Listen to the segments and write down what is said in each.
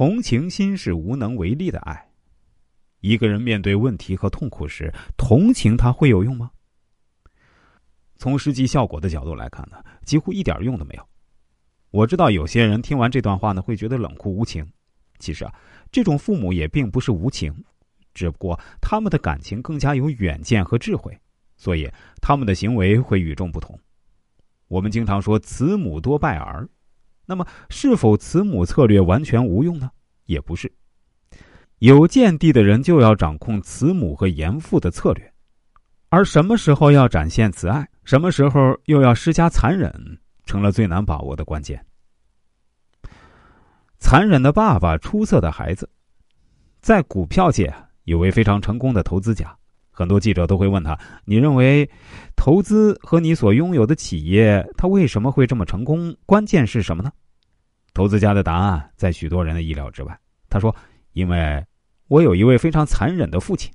同情心是无能为力的爱。一个人面对问题和痛苦时，同情他会有用吗？从实际效果的角度来看呢，几乎一点用都没有。我知道有些人听完这段话呢，会觉得冷酷无情。其实啊，这种父母也并不是无情，只不过他们的感情更加有远见和智慧，所以他们的行为会与众不同。我们经常说“慈母多败儿”，那么是否慈母策略完全无用呢？也不是。有见地的人就要掌控慈母和严父的策略，而什么时候要展现慈爱，什么时候又要施加残忍，成了最难把握的关键。残忍的爸爸，出色的孩子，在股票界有位非常成功的投资家，很多记者都会问他：“你认为投资和你所拥有的企业，它为什么会这么成功？关键是什么呢？”投资家的答案在许多人的意料之外。他说：“因为。”我有一位非常残忍的父亲，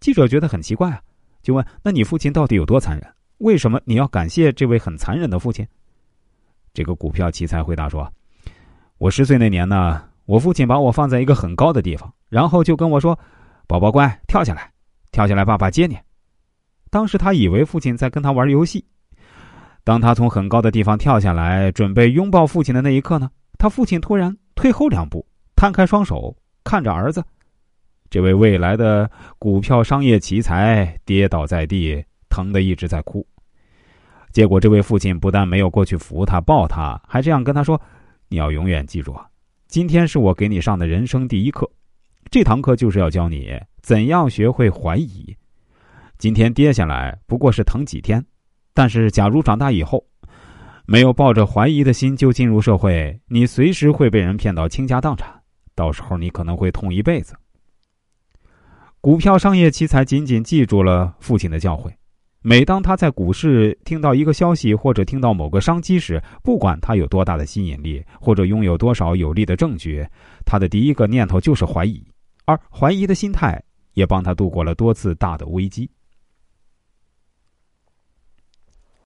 记者觉得很奇怪啊，就问：“那你父亲到底有多残忍？为什么你要感谢这位很残忍的父亲？”这个股票奇才回答说：“我十岁那年呢，我父亲把我放在一个很高的地方，然后就跟我说：‘宝宝乖，跳下来，跳下来，爸爸接你。’当时他以为父亲在跟他玩游戏。当他从很高的地方跳下来，准备拥抱父亲的那一刻呢，他父亲突然退后两步，摊开双手看着儿子。”这位未来的股票商业奇才跌倒在地，疼得一直在哭。结果，这位父亲不但没有过去扶他、抱他，还这样跟他说：“你要永远记住啊，今天是我给你上的人生第一课。这堂课就是要教你怎样学会怀疑。今天跌下来不过是疼几天，但是假如长大以后没有抱着怀疑的心就进入社会，你随时会被人骗到倾家荡产，到时候你可能会痛一辈子。”股票商业奇才仅仅记住了父亲的教诲。每当他在股市听到一个消息或者听到某个商机时，不管他有多大的吸引力或者拥有多少有力的证据，他的第一个念头就是怀疑。而怀疑的心态也帮他度过了多次大的危机。